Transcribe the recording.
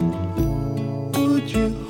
Would you